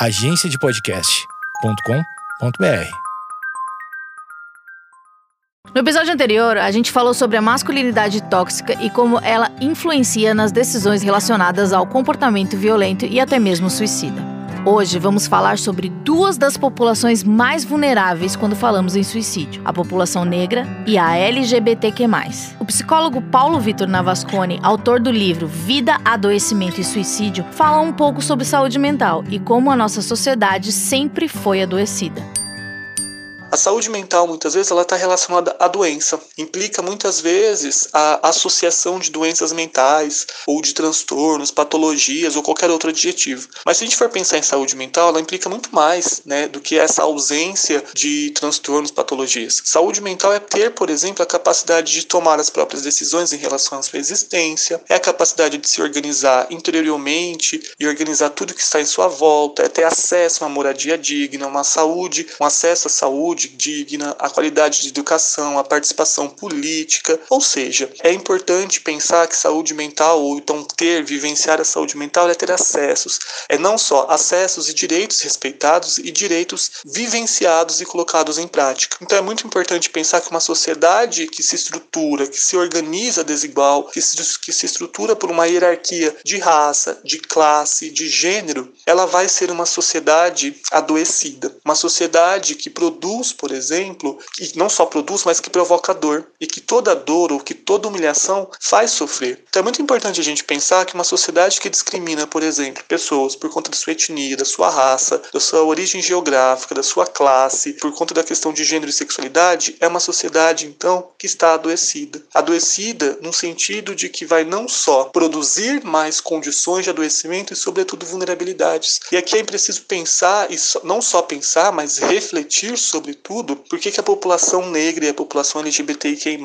agenciadepodcast.com.br. No episódio anterior, a gente falou sobre a masculinidade tóxica e como ela influencia nas decisões relacionadas ao comportamento violento e até mesmo suicida. Hoje vamos falar sobre duas das populações mais vulneráveis quando falamos em suicídio: a população negra e a LGBTQ. O psicólogo Paulo Vitor Navascone, autor do livro Vida, Adoecimento e Suicídio, fala um pouco sobre saúde mental e como a nossa sociedade sempre foi adoecida. A saúde mental, muitas vezes, ela está relacionada à doença. Implica, muitas vezes, a associação de doenças mentais, ou de transtornos, patologias, ou qualquer outro adjetivo. Mas se a gente for pensar em saúde mental, ela implica muito mais né, do que essa ausência de transtornos, patologias. Saúde mental é ter, por exemplo, a capacidade de tomar as próprias decisões em relação à sua existência, é a capacidade de se organizar interiormente e organizar tudo que está em sua volta, é ter acesso a uma moradia digna, uma saúde, um acesso à saúde digna, a qualidade de educação, a participação política. Ou seja, é importante pensar que saúde mental, ou então ter, vivenciar a saúde mental, é ter acessos. É não só acessos e direitos respeitados e direitos vivenciados e colocados em prática. Então é muito importante pensar que uma sociedade que se estrutura, que se organiza desigual, que se, que se estrutura por uma hierarquia de raça, de classe, de gênero, ela vai ser uma sociedade adoecida. Uma sociedade que produz por exemplo, que não só produz, mas que provoca dor. E que toda dor ou que toda humilhação faz sofrer. Então é muito importante a gente pensar que uma sociedade que discrimina, por exemplo, pessoas por conta da sua etnia, da sua raça, da sua origem geográfica, da sua classe, por conta da questão de gênero e sexualidade, é uma sociedade, então, que está adoecida. Adoecida no sentido de que vai não só produzir mais condições de adoecimento e, sobretudo, vulnerabilidades. E aqui é preciso pensar, e não só pensar, mas refletir sobre tudo, por que, que a população negra e a população LGBTQI+,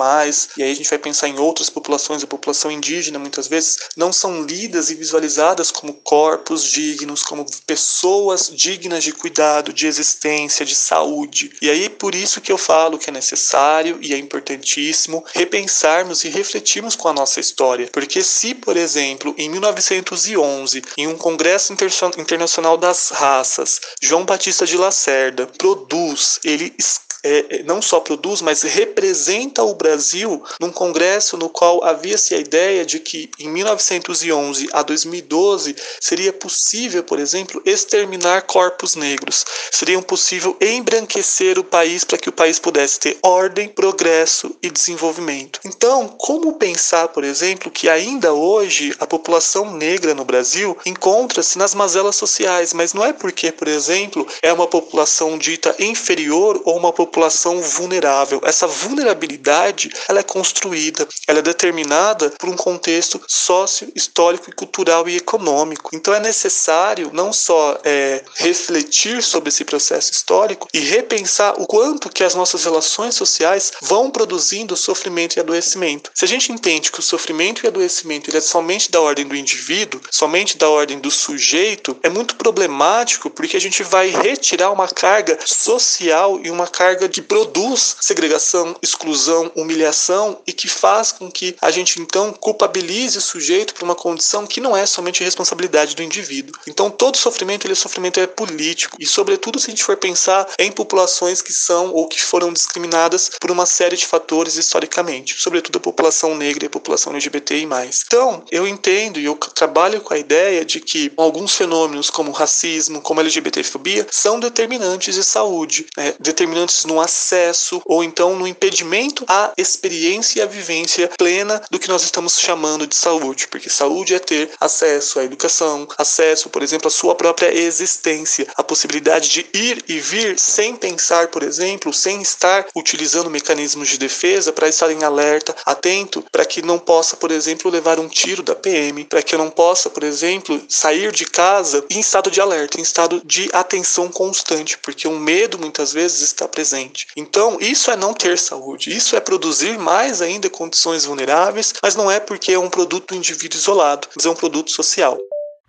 e aí a gente vai pensar em outras populações, a população indígena muitas vezes, não são lidas e visualizadas como corpos dignos, como pessoas dignas de cuidado, de existência, de saúde. E aí por isso que eu falo que é necessário e é importantíssimo repensarmos e refletirmos com a nossa história. Porque se, por exemplo, em 1911, em um congresso internacional das raças, João Batista de Lacerda produz, ele ele é, é, não só produz, mas representa o Brasil num congresso no qual havia-se a ideia de que em 1911 a 2012 seria possível, por exemplo, exterminar corpos negros. Seria possível embranquecer o país para que o país pudesse ter ordem, progresso e desenvolvimento. Então, como pensar, por exemplo, que ainda hoje a população negra no Brasil encontra-se nas mazelas sociais, mas não é porque, por exemplo, é uma população dita inferior ou uma população população vulnerável. Essa vulnerabilidade ela é construída, ela é determinada por um contexto sócio, histórico, cultural e econômico. Então é necessário não só é, refletir sobre esse processo histórico e repensar o quanto que as nossas relações sociais vão produzindo sofrimento e adoecimento. Se a gente entende que o sofrimento e adoecimento ele é somente da ordem do indivíduo, somente da ordem do sujeito, é muito problemático porque a gente vai retirar uma carga social e uma carga que produz segregação, exclusão, humilhação e que faz com que a gente então culpabilize o sujeito por uma condição que não é somente responsabilidade do indivíduo. Então todo sofrimento, ele é sofrimento é político e sobretudo se a gente for pensar em populações que são ou que foram discriminadas por uma série de fatores historicamente, sobretudo a população negra e a população LGBTI+. Então, eu entendo e eu trabalho com a ideia de que alguns fenômenos como racismo, como LGBTfobia, são determinantes de saúde, né? determinantes no no acesso ou então no impedimento à experiência e à vivência plena do que nós estamos chamando de saúde, porque saúde é ter acesso à educação, acesso, por exemplo, à sua própria existência, a possibilidade de ir e vir sem pensar, por exemplo, sem estar utilizando mecanismos de defesa para estar em alerta, atento, para que não possa, por exemplo, levar um tiro da PM, para que eu não possa, por exemplo, sair de casa em estado de alerta, em estado de atenção constante, porque o medo muitas vezes está presente presente. Então, isso é não ter saúde, isso é produzir mais ainda condições vulneráveis, mas não é porque é um produto do indivíduo isolado, mas é um produto social.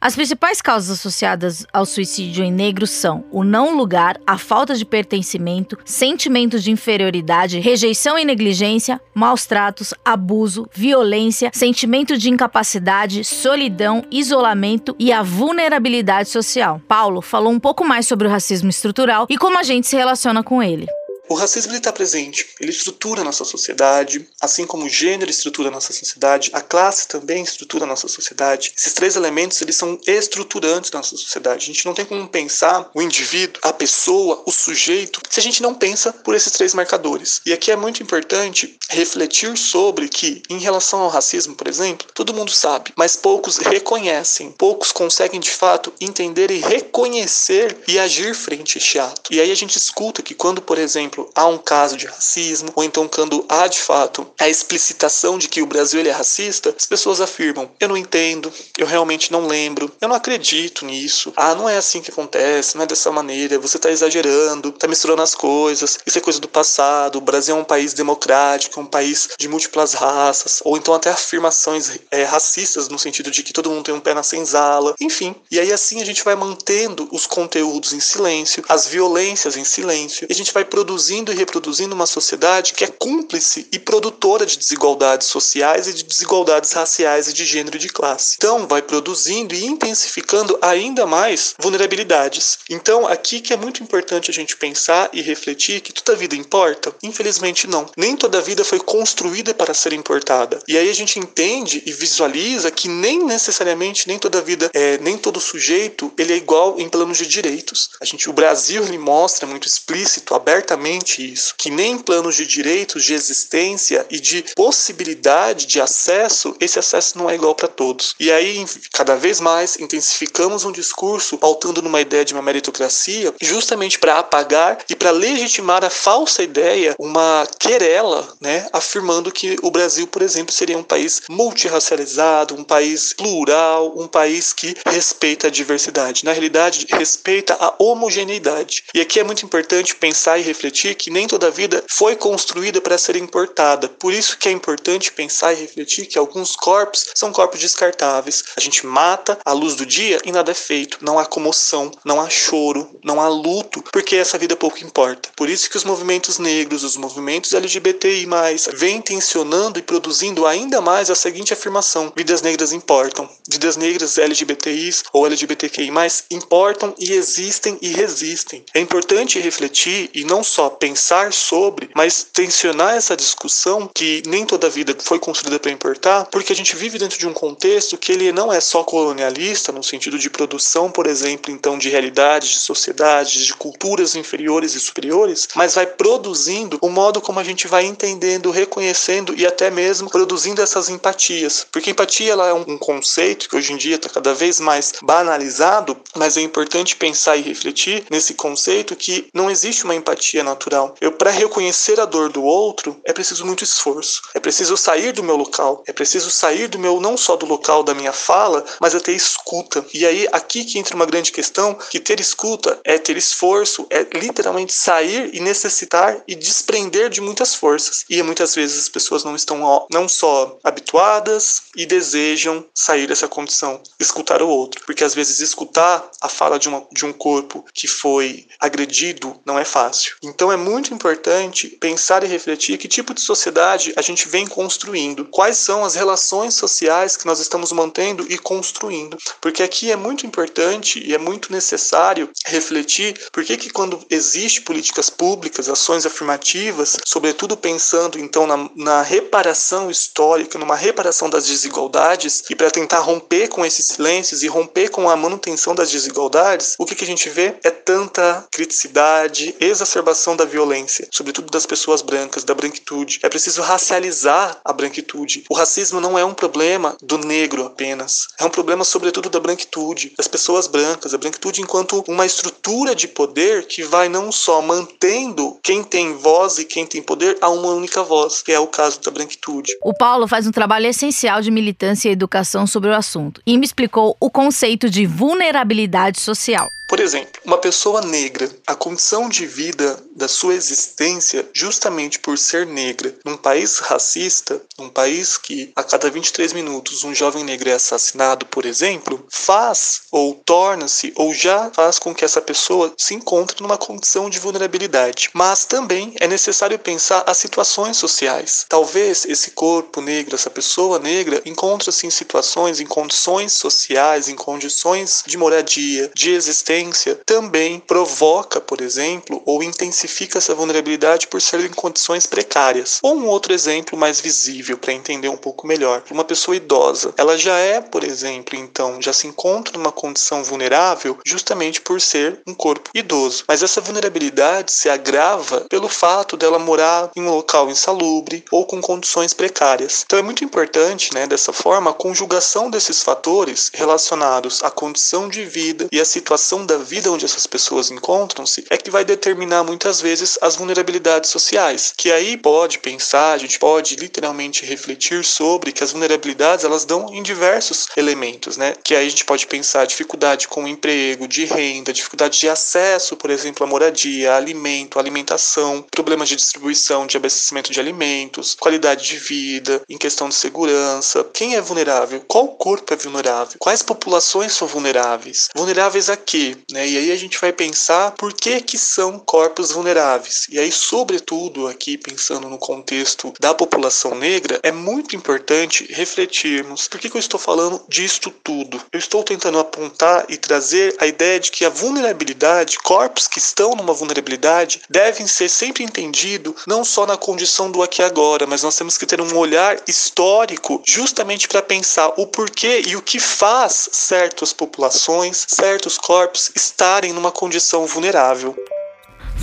As principais causas associadas ao suicídio em negros são o não lugar, a falta de pertencimento, sentimentos de inferioridade, rejeição e negligência, maus tratos, abuso, violência, sentimento de incapacidade, solidão, isolamento e a vulnerabilidade social. Paulo falou um pouco mais sobre o racismo estrutural e como a gente se relaciona com ele. O racismo está presente, ele estrutura a nossa sociedade, assim como o gênero estrutura a nossa sociedade, a classe também estrutura a nossa sociedade. Esses três elementos eles são estruturantes da nossa sociedade. A gente não tem como pensar o indivíduo, a pessoa, o sujeito, se a gente não pensa por esses três marcadores. E aqui é muito importante refletir sobre que, em relação ao racismo, por exemplo, todo mundo sabe, mas poucos reconhecem, poucos conseguem de fato entender e reconhecer e agir frente a este ato. E aí a gente escuta que quando, por exemplo, exemplo, há um caso de racismo, ou então quando há de fato a explicitação de que o Brasil ele é racista, as pessoas afirmam: eu não entendo, eu realmente não lembro, eu não acredito nisso. Ah, não é assim que acontece, não é dessa maneira, você está exagerando, está misturando as coisas, isso é coisa do passado. O Brasil é um país democrático, um país de múltiplas raças, ou então até afirmações é, racistas no sentido de que todo mundo tem um pé na senzala, enfim. E aí assim a gente vai mantendo os conteúdos em silêncio, as violências em silêncio, e a gente vai produzindo produzindo e reproduzindo uma sociedade que é cúmplice e produtora de desigualdades sociais e de desigualdades raciais e de gênero e de classe. Então, vai produzindo e intensificando ainda mais vulnerabilidades. Então, aqui que é muito importante a gente pensar e refletir que toda vida importa? Infelizmente, não. Nem toda vida foi construída para ser importada. E aí a gente entende e visualiza que nem necessariamente, nem toda vida, é, nem todo sujeito, ele é igual em planos de direitos. A gente, o Brasil, ele mostra muito explícito, abertamente, isso, que nem planos de direitos, de existência e de possibilidade de acesso, esse acesso não é igual para todos. E aí, cada vez mais, intensificamos um discurso pautando numa ideia de uma meritocracia, justamente para apagar e para legitimar a falsa ideia, uma querela, né, afirmando que o Brasil, por exemplo, seria um país multirracializado, um país plural, um país que respeita a diversidade. Na realidade, respeita a homogeneidade. E aqui é muito importante pensar e refletir refletir que nem toda vida foi construída para ser importada. Por isso que é importante pensar e refletir que alguns corpos são corpos descartáveis. A gente mata à luz do dia e nada é feito. Não há comoção, não há choro, não há luto, porque essa vida pouco importa. Por isso que os movimentos negros, os movimentos LGBTI+, vêm tensionando e produzindo ainda mais a seguinte afirmação: vidas negras importam. Vidas negras LGBTIs ou LGBTQI+, importam e existem e resistem. É importante refletir e não só pensar sobre, mas tensionar essa discussão que nem toda vida foi construída para importar, porque a gente vive dentro de um contexto que ele não é só colonialista, no sentido de produção, por exemplo, então de realidades, de sociedades, de culturas inferiores e superiores, mas vai produzindo o modo como a gente vai entendendo, reconhecendo e até mesmo produzindo essas empatias. Porque empatia ela é um conceito que hoje em dia está cada vez mais banalizado, mas é importante pensar e refletir nesse conceito que não existe uma empatia natural natural. Eu para reconhecer a dor do outro é preciso muito esforço. É preciso sair do meu local. É preciso sair do meu não só do local da minha fala, mas até escuta. E aí aqui que entra uma grande questão, que ter escuta é ter esforço, é literalmente sair e necessitar e desprender de muitas forças. E muitas vezes as pessoas não estão não só habituadas e desejam sair dessa condição, escutar o outro, porque às vezes escutar a fala de, uma, de um corpo que foi agredido não é fácil. Então é muito importante pensar e refletir que tipo de sociedade a gente vem construindo, quais são as relações sociais que nós estamos mantendo e construindo. Porque aqui é muito importante e é muito necessário refletir por que, que quando existe políticas públicas, ações afirmativas, sobretudo pensando então na, na reparação histórica, numa reparação das desigualdades e para tentar romper com esses silêncios e romper com a manutenção das desigualdades, o que, que a gente vê é tanta criticidade, exacerbação da violência, sobretudo das pessoas brancas, da branquitude. É preciso racializar a branquitude. O racismo não é um problema do negro apenas, é um problema sobretudo da branquitude, das pessoas brancas, a branquitude enquanto uma estrutura de poder que vai não só mantendo quem tem voz e quem tem poder a uma única voz, que é o caso da branquitude. O Paulo faz um trabalho essencial de militância e educação sobre o assunto e me explicou o conceito de vulnerabilidade social. Por exemplo, uma pessoa negra, a condição de vida da sua existência, justamente por ser negra, num país racista, num país que a cada 23 minutos um jovem negro é assassinado, por exemplo, faz ou torna-se ou já faz com que essa pessoa se encontre numa condição de vulnerabilidade. Mas também é necessário pensar as situações sociais. Talvez esse corpo negro, essa pessoa negra, encontre-se em situações, em condições sociais, em condições de moradia, de existência, também provoca, por exemplo, ou intensifica essa vulnerabilidade por ser em condições precárias. Ou um outro exemplo mais visível para entender um pouco melhor. Uma pessoa idosa, ela já é, por exemplo, então, já se encontra numa condição vulnerável justamente por ser um corpo idoso. Mas essa vulnerabilidade se agrava pelo fato dela morar em um local insalubre ou com condições precárias. Então é muito importante, né, dessa forma, a conjugação desses fatores relacionados à condição de vida e à situação da vida onde essas pessoas encontram-se é que vai determinar muitas vezes as vulnerabilidades sociais. Que aí pode pensar, a gente pode literalmente refletir sobre que as vulnerabilidades elas dão em diversos elementos, né? Que aí a gente pode pensar dificuldade com emprego, de renda, dificuldade de acesso, por exemplo, à moradia, alimento, alimentação, problemas de distribuição, de abastecimento de alimentos, qualidade de vida, em questão de segurança. Quem é vulnerável? Qual corpo é vulnerável? Quais populações são vulneráveis? Vulneráveis a quê? Né? E aí a gente vai pensar por que que são corpos vulneráveis. E aí, sobretudo, aqui pensando no contexto da população negra, é muito importante refletirmos por que, que eu estou falando disto tudo. Eu estou tentando apontar e trazer a ideia de que a vulnerabilidade, corpos que estão numa vulnerabilidade, devem ser sempre entendidos não só na condição do aqui e agora, mas nós temos que ter um olhar histórico justamente para pensar o porquê e o que faz certas populações, certos corpos estarem numa condição vulnerável.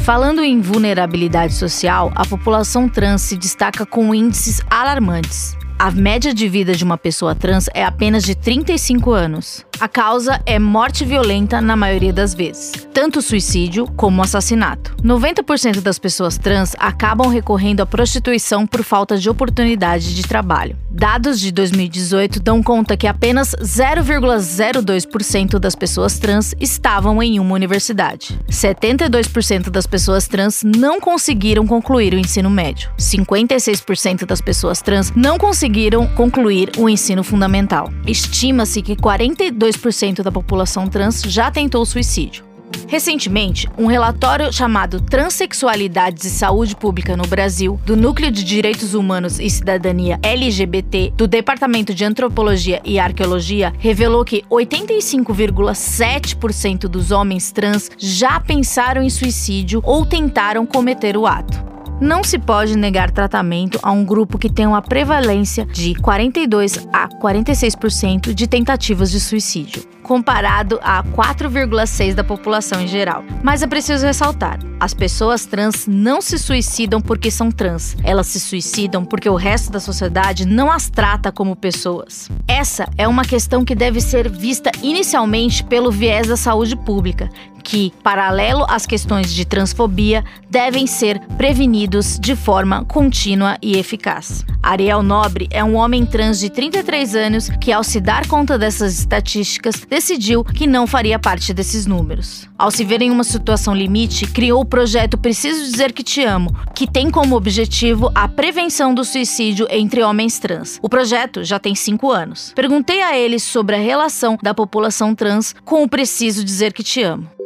Falando em vulnerabilidade social, a população trans se destaca com índices alarmantes. A média de vida de uma pessoa trans é apenas de 35 anos. A causa é morte violenta na maioria das vezes, tanto suicídio como assassinato. 90% das pessoas trans acabam recorrendo à prostituição por falta de oportunidade de trabalho. Dados de 2018 dão conta que apenas 0,02% das pessoas trans estavam em uma universidade. 72% das pessoas trans não conseguiram concluir o ensino médio. 56% das pessoas trans não conseguiram concluir o ensino fundamental. Estima-se que 42 2% da população trans já tentou suicídio. Recentemente, um relatório chamado Transsexualidades e Saúde Pública no Brasil, do Núcleo de Direitos Humanos e Cidadania LGBT do Departamento de Antropologia e Arqueologia, revelou que 85,7% dos homens trans já pensaram em suicídio ou tentaram cometer o ato. Não se pode negar tratamento a um grupo que tem uma prevalência de 42 a 46% de tentativas de suicídio, comparado a 4,6% da população em geral. Mas é preciso ressaltar: as pessoas trans não se suicidam porque são trans, elas se suicidam porque o resto da sociedade não as trata como pessoas. Essa é uma questão que deve ser vista inicialmente pelo viés da saúde pública, que, paralelo às questões de transfobia, devem ser prevenidos de forma contínua e eficaz. Ariel Nobre é um homem trans de 33 anos que, ao se dar conta dessas estatísticas, decidiu que não faria parte desses números. Ao se ver em uma situação limite, criou o projeto Preciso Dizer Que Te Amo, que tem como objetivo a prevenção do suicídio entre homens trans. O projeto já tem cinco anos. Perguntei a ele sobre a relação da população trans com o Preciso Dizer Que Te Amo.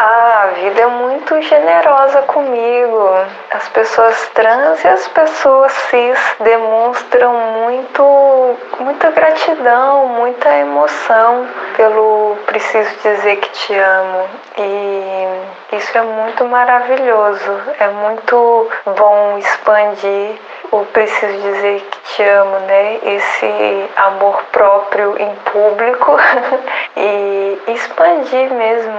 Ah, a vida é muito generosa comigo. As pessoas trans e as pessoas cis demonstram muito, muita gratidão, muita emoção pelo preciso dizer que te amo. E isso é muito maravilhoso. É muito bom expandir o preciso dizer que te amo, né? Esse amor próprio em público e expandir mesmo,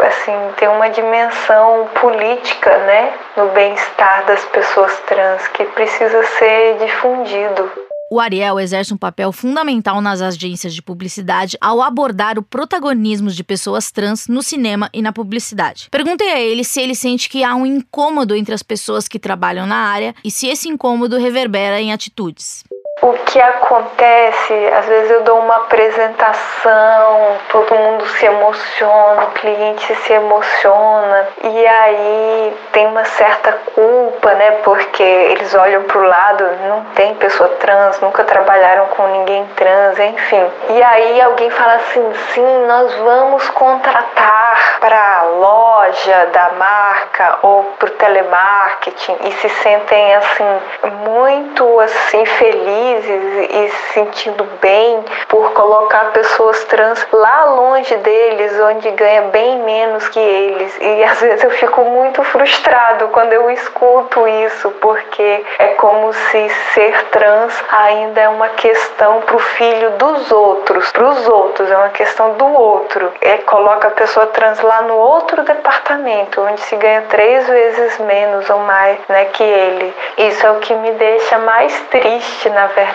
assim, ter uma dimensão política, né, no bem-estar das pessoas trans que precisa ser difundido. O Ariel exerce um papel fundamental nas agências de publicidade ao abordar o protagonismo de pessoas trans no cinema e na publicidade. Perguntei a ele se ele sente que há um incômodo entre as pessoas que trabalham na área e se esse incômodo reverbera em atitudes. O que acontece, às vezes eu dou uma apresentação, todo mundo se emociona, o cliente se emociona, e aí tem uma certa culpa, né? Porque eles olham pro lado, não tem pessoa trans, nunca trabalharam com ninguém trans, enfim. E aí alguém fala assim: sim, nós vamos contratar para a loja da marca ou para o telemarketing e se sentem assim muito assim felizes e se sentindo bem por colocar pessoas trans lá longe deles, onde ganha bem menos que eles. E às vezes eu fico muito frustrado quando eu escuto isso, porque é como se ser trans ainda é uma questão para o filho dos outros, para os outros, é uma questão do outro. É coloca a pessoa trans lá no outro departamento, onde se ganha três vezes menos ou mais, né, que ele. Isso é o que me deixa mais triste, na verdade,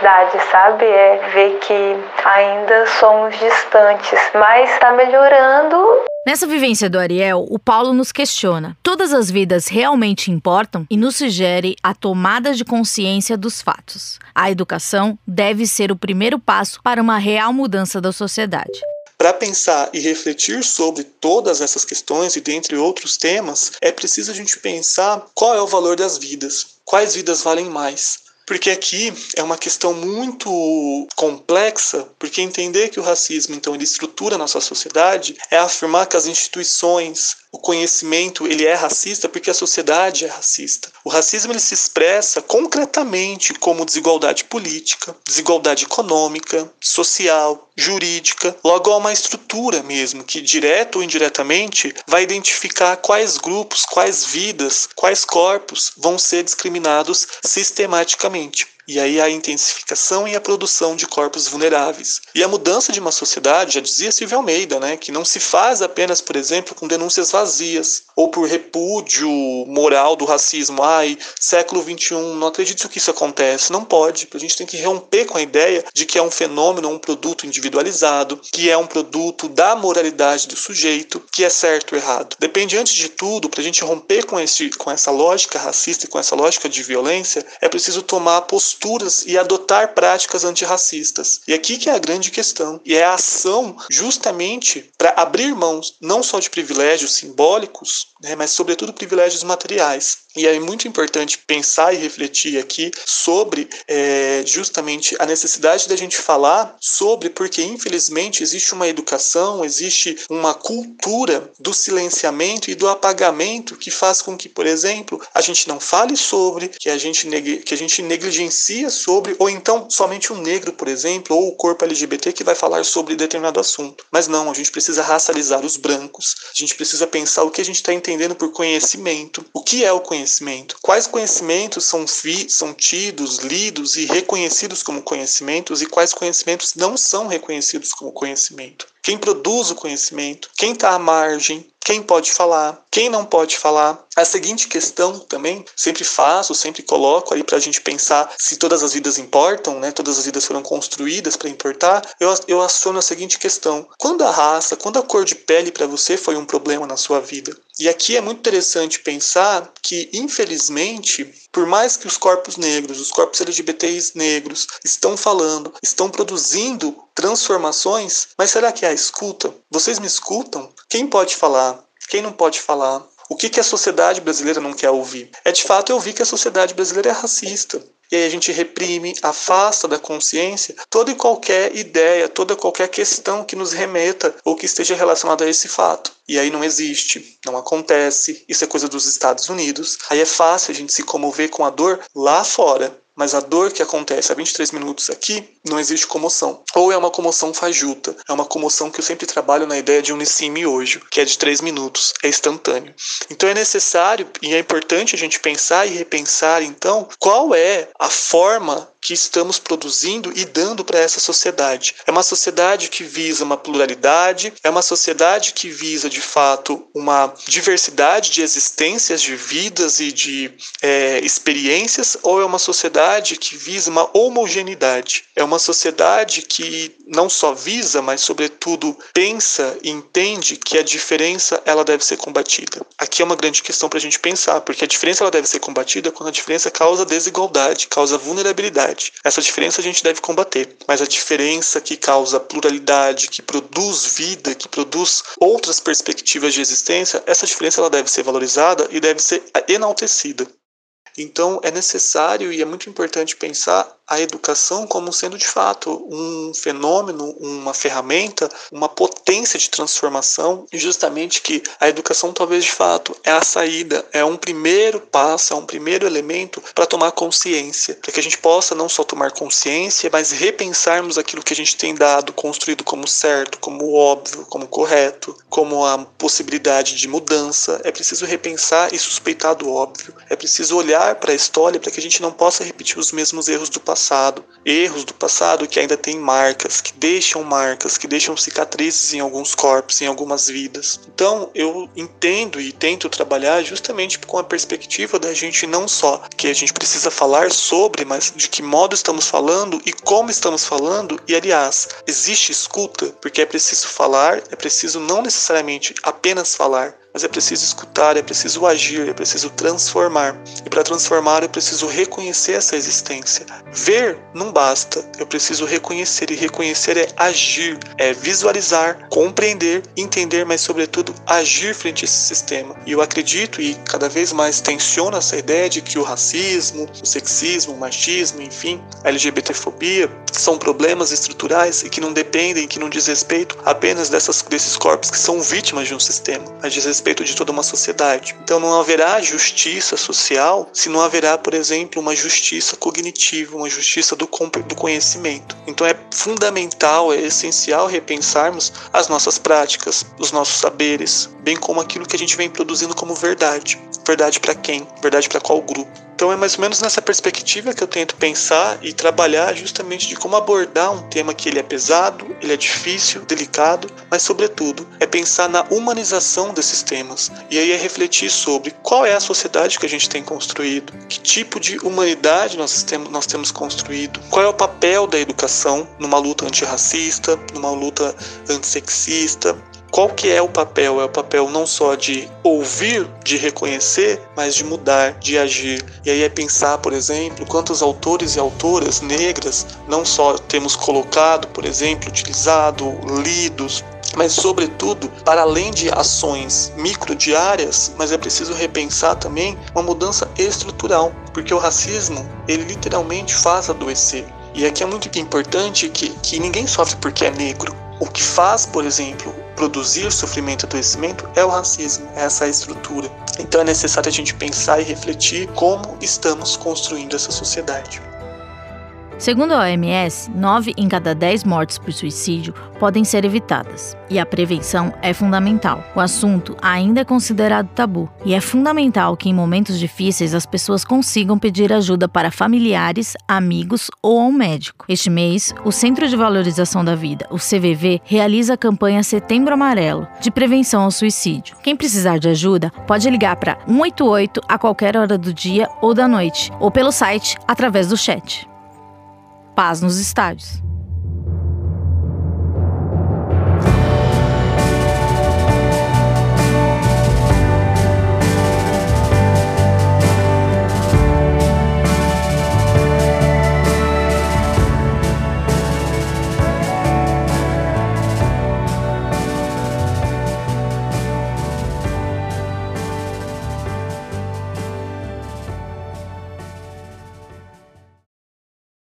sabe? É ver que ainda somos distantes, mas está melhorando Nessa vivência do Ariel, o Paulo nos questiona: todas as vidas realmente importam e nos sugere a tomada de consciência dos fatos. A educação deve ser o primeiro passo para uma real mudança da sociedade. Para pensar e refletir sobre todas essas questões e dentre outros temas, é preciso a gente pensar qual é o valor das vidas, quais vidas valem mais. Porque aqui é uma questão muito complexa, porque entender que o racismo, então, ele estrutura a nossa sociedade é afirmar que as instituições, o conhecimento ele é racista porque a sociedade é racista. O racismo ele se expressa concretamente como desigualdade política, desigualdade econômica, social, jurídica, logo há uma estrutura mesmo que direto ou indiretamente vai identificar quais grupos, quais vidas, quais corpos vão ser discriminados sistematicamente diretamente. E aí a intensificação e a produção de corpos vulneráveis. E a mudança de uma sociedade, já dizia Silvia Almeida, né, que não se faz apenas, por exemplo, com denúncias vazias ou por repúdio moral do racismo. Ai, século XXI, não acredito que isso acontece. Não pode. A gente tem que romper com a ideia de que é um fenômeno, um produto individualizado, que é um produto da moralidade do sujeito, que é certo ou errado. Depende, antes de tudo, para a gente romper com, esse, com essa lógica racista e com essa lógica de violência, é preciso tomar postura posturas e adotar práticas antirracistas. E aqui que é a grande questão. E é a ação justamente para abrir mãos não só de privilégios simbólicos, né, mas sobretudo privilégios materiais. E é muito importante pensar e refletir aqui sobre é, justamente a necessidade da gente falar sobre, porque infelizmente existe uma educação, existe uma cultura do silenciamento e do apagamento que faz com que, por exemplo, a gente não fale sobre, que a gente, que a gente sobre, ou então somente um negro, por exemplo, ou o corpo LGBT que vai falar sobre determinado assunto. Mas não, a gente precisa racializar os brancos, a gente precisa pensar o que a gente está entendendo por conhecimento, o que é o conhecimento? Quais conhecimentos são, são tidos, lidos e reconhecidos como conhecimentos e quais conhecimentos não são reconhecidos como conhecimento? Quem produz o conhecimento? Quem está à margem? Quem pode falar? Quem não pode falar? A seguinte questão também, sempre faço, sempre coloco aí para a gente pensar se todas as vidas importam, né? Todas as vidas foram construídas para importar. Eu, eu aciono a seguinte questão: quando a raça, quando a cor de pele para você foi um problema na sua vida? E aqui é muito interessante pensar que, infelizmente, por mais que os corpos negros, os corpos LGBTs negros estão falando, estão produzindo transformações, mas será que é a escuta? Vocês me escutam? Quem pode falar? Quem não pode falar? O que, que a sociedade brasileira não quer ouvir? É de fato eu vi que a sociedade brasileira é racista. E aí a gente reprime, afasta da consciência toda e qualquer ideia, toda qualquer questão que nos remeta ou que esteja relacionada a esse fato. E aí não existe, não acontece, isso é coisa dos Estados Unidos. Aí é fácil a gente se comover com a dor lá fora. Mas a dor que acontece a 23 minutos aqui não existe comoção. Ou é uma comoção fajuta, é uma comoção que eu sempre trabalho na ideia de um Nissim miojo, que é de 3 minutos, é instantâneo. Então é necessário e é importante a gente pensar e repensar então qual é a forma que estamos produzindo e dando para essa sociedade. É uma sociedade que visa uma pluralidade, é uma sociedade que visa de fato uma diversidade de existências, de vidas e de é, experiências, ou é uma sociedade que visa uma homogeneidade? É uma sociedade que não só visa, mas sobretudo pensa e entende que a diferença ela deve ser combatida. Aqui é uma grande questão para a gente pensar, porque a diferença ela deve ser combatida quando a diferença causa desigualdade, causa vulnerabilidade Essa diferença a gente deve combater, mas a diferença que causa pluralidade, que produz vida, que produz outras perspectivas de existência, essa diferença ela deve ser valorizada e deve ser enaltecida. Então é necessário e é muito importante pensar a educação como sendo de fato um fenômeno, uma ferramenta, uma potência de transformação, e justamente que a educação talvez de fato é a saída, é um primeiro passo, é um primeiro elemento para tomar consciência, para que a gente possa não só tomar consciência, mas repensarmos aquilo que a gente tem dado, construído como certo, como óbvio, como correto, como a possibilidade de mudança. É preciso repensar e suspeitar do óbvio. É preciso olhar para a história para que a gente não possa repetir os mesmos erros do passado passado, erros do passado que ainda têm marcas, que deixam marcas, que deixam cicatrizes em alguns corpos, em algumas vidas. Então, eu entendo e tento trabalhar justamente com a perspectiva da gente não só que a gente precisa falar sobre, mas de que modo estamos falando e como estamos falando, e aliás, existe escuta, porque é preciso falar, é preciso não necessariamente apenas falar, mas é preciso escutar, é preciso agir, é preciso transformar. E para transformar, eu preciso reconhecer essa existência. Ver não basta, eu preciso reconhecer, e reconhecer é agir, é visualizar, compreender, entender, mas, sobretudo, agir frente a esse sistema. E eu acredito e cada vez mais tensiono essa ideia de que o racismo, o sexismo, o machismo, enfim, a LGBTfobia são problemas estruturais e que não dependem, que não diz respeito apenas dessas, desses corpos que são vítimas de um sistema, mas diz respeito de toda uma sociedade. Então não haverá justiça social se não haverá, por exemplo, uma justiça cognitiva, uma justiça do, do conhecimento. Então é fundamental, é essencial repensarmos as nossas práticas, os nossos saberes, bem como aquilo que a gente vem produzindo como verdade. Verdade para quem? Verdade para qual grupo? Então é mais ou menos nessa perspectiva que eu tento pensar e trabalhar justamente de como abordar um tema que ele é pesado, ele é difícil, delicado, mas sobretudo é pensar na humanização desses temas. E aí é refletir sobre qual é a sociedade que a gente tem construído, que tipo de humanidade nós temos, nós temos construído, qual é o papel da educação numa luta antirracista, numa luta antissexista, qual que é o papel? É o papel não só de ouvir, de reconhecer, mas de mudar, de agir. E aí é pensar, por exemplo, quantos autores e autoras negras não só temos colocado, por exemplo, utilizado, lidos, mas sobretudo para além de ações microdiárias, mas é preciso repensar também uma mudança estrutural, porque o racismo, ele literalmente faz adoecer. E aqui é muito importante que, que ninguém sofre porque é negro. O que faz, por exemplo, produzir sofrimento e adoecimento é o racismo, é essa estrutura. Então é necessário a gente pensar e refletir como estamos construindo essa sociedade. Segundo a OMS, 9 em cada 10 mortes por suicídio podem ser evitadas, e a prevenção é fundamental. O assunto ainda é considerado tabu, e é fundamental que em momentos difíceis as pessoas consigam pedir ajuda para familiares, amigos ou a um médico. Este mês, o Centro de Valorização da Vida, o CVV, realiza a campanha Setembro Amarelo, de prevenção ao suicídio. Quem precisar de ajuda pode ligar para 188 a qualquer hora do dia ou da noite, ou pelo site através do chat paz nos estádios.